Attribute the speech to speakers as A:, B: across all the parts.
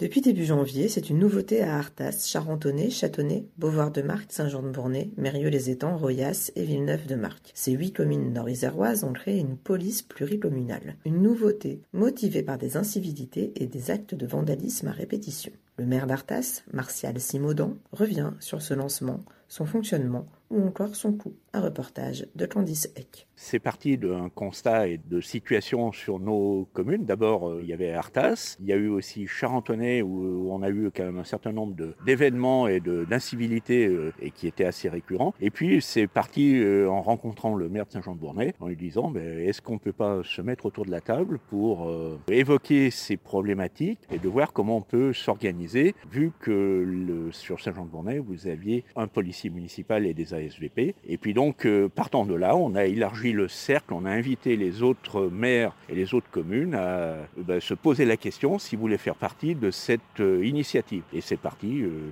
A: Depuis début janvier, c'est une nouveauté à Artas, Charentonnet, Châtonnet, Beauvoir-de-Marcq, Saint-Jean-de-Bournay, Mérieux-les-Étangs, Royas et Villeneuve-de-Marcq. Ces huit communes nord-iséroises ont créé une police pluricommunale. Une nouveauté motivée par des incivilités et des actes de vandalisme à répétition. Le maire d'Artas, Martial Simaudan, revient sur ce lancement, son fonctionnement ou encore son coût. Un reportage de Candice Eck.
B: C'est parti d'un constat et de situation sur nos communes. D'abord, euh, il y avait Artas, il y a eu aussi Charentonnet où on a eu quand même un certain nombre d'événements et d'incivilités euh, et qui étaient assez récurrents. Et puis c'est parti euh, en rencontrant le maire de Saint-Jean-de-Bournay en lui disant ben, est-ce qu'on ne peut pas se mettre autour de la table pour évoquer ces problématiques et de voir comment on peut s'organiser vu que sur Saint-Jean-de-Bournay vous aviez un policier municipal et des ASVP. Et puis donc partant de là, on a élargi le cercle, on a invité les autres maires et les autres communes à euh, ben, se poser la question s'ils voulaient faire partie de cette euh, initiative. Et c'est parti euh,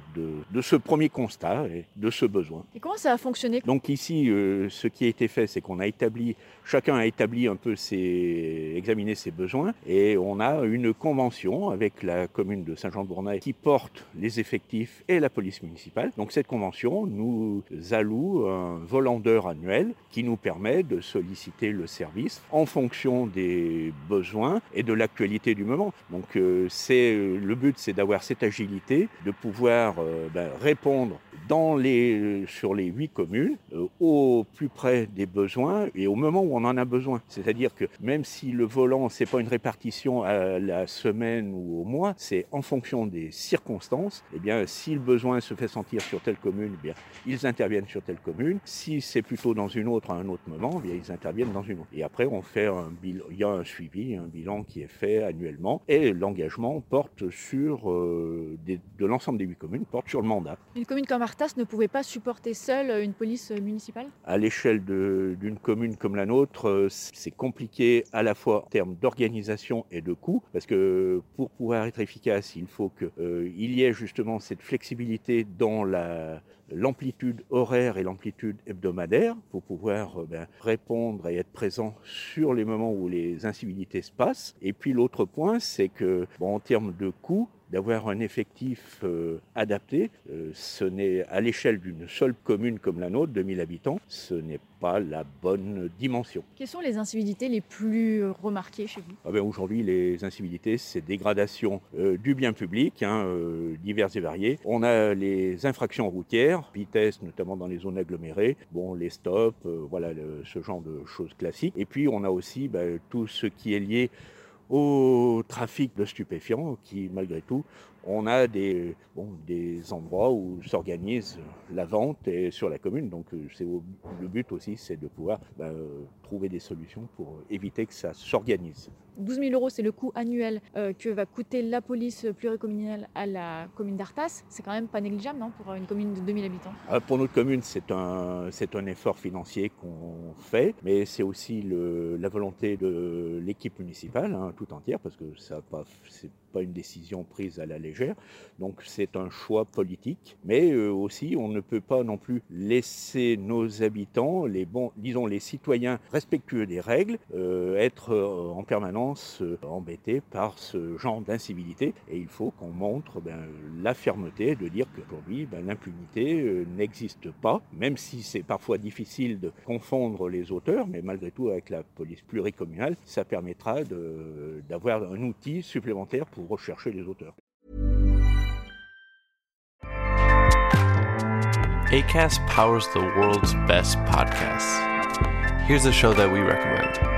B: de, ce premier constat et de ce besoin.
C: Et comment ça a fonctionné?
B: Donc ici, ce qui a été fait, c'est qu'on a établi, chacun a établi un peu ses, examiné ses besoins et on a une convention avec la commune de Saint-Jean-de-Bournay qui porte les effectifs et la police municipale. Donc cette convention nous alloue un volandeur annuel qui nous permet de solliciter le service en fonction des besoins et de l'actualité du moment. Donc euh, c'est euh, le but, c'est d'avoir cette agilité, de pouvoir euh, ben, répondre dans les, sur les huit communes au plus près des besoins et au moment où on en a besoin. C'est-à-dire que même si le volant, c'est pas une répartition à la semaine ou au mois, c'est en fonction des circonstances. Et eh bien, si le besoin se fait sentir sur telle commune, eh bien, ils interviennent sur telle commune. Si c'est plutôt dans une autre à un autre moment, eh ils interviennent dans une autre. Et après, on fait un bilan, il y a un suivi, un bilan qui est fait annuellement. Et l'engagement porte sur, euh, de l'ensemble des huit communes, porte sur le mandat.
C: Une commune comme Artas ne pouvait pas supporter seule une police municipale?
B: À l'échelle d'une commune comme la nôtre, euh, c'est compliqué à la fois en termes d'organisation et de coûts, parce que pour pouvoir être efficace, il faut qu'il euh, y ait justement cette flexibilité dans la l'amplitude horaire et l'amplitude hebdomadaire pour pouvoir euh, ben, répondre et être présent sur les moments où les incivilités se passent. Et puis l'autre point, c'est que bon, en termes de coûts, d'avoir un effectif euh, adapté. Euh, ce n'est à l'échelle d'une seule commune comme la nôtre, 2000 habitants, ce n'est pas la bonne dimension.
C: Quelles sont les incivilités les plus remarquées chez vous?
B: Ah ben Aujourd'hui, les incivilités, c'est dégradation euh, du bien public, hein, diverses et variées. On a les infractions routières, vitesse notamment dans les zones agglomérées, bon, les stops, voilà ce genre de choses classiques. Et puis on a aussi ben, tout ce qui est lié au trafic de stupéfiants qui, malgré tout, on a des, des endroits où s'organise la vente et sur la commune. Donc euh, c'est le but aussi, c'est de pouvoir bah, euh, trouver des solutions pour éviter que ça s'organise.
C: 12 000 euros, c'est le coût annuel euh, que va coûter la police pluricommunale à la commune d'Artas. C'est quand même pas négligeable non, pour une commune de 2000 habitants?
B: Ah, pour notre commune, c'est un, c'est un effort financier qu'on fait, mais c'est aussi le, la volonté de l'équipe municipale hein, tout entière, parce que ça pas, c'est une décision prise à la légère. Donc c'est un choix politique, mais euh, aussi on ne peut pas non plus laisser nos habitants, les bons, disons les citoyens respectueux des règles, euh, être euh, en permanence embêtés par ce genre d'incivilité. Et il faut qu'on montre ben, la fermeté de dire qu'aujourd'hui ben, l'impunité n'existe pas, même si c'est parfois difficile de confondre les auteurs, mais malgré tout avec la police pluricommunale, ça permettra d'avoir un outil supplémentaire pour rechercher les auteurs.
D: ACAST powers the world's best podcasts. Here's a show that we recommend.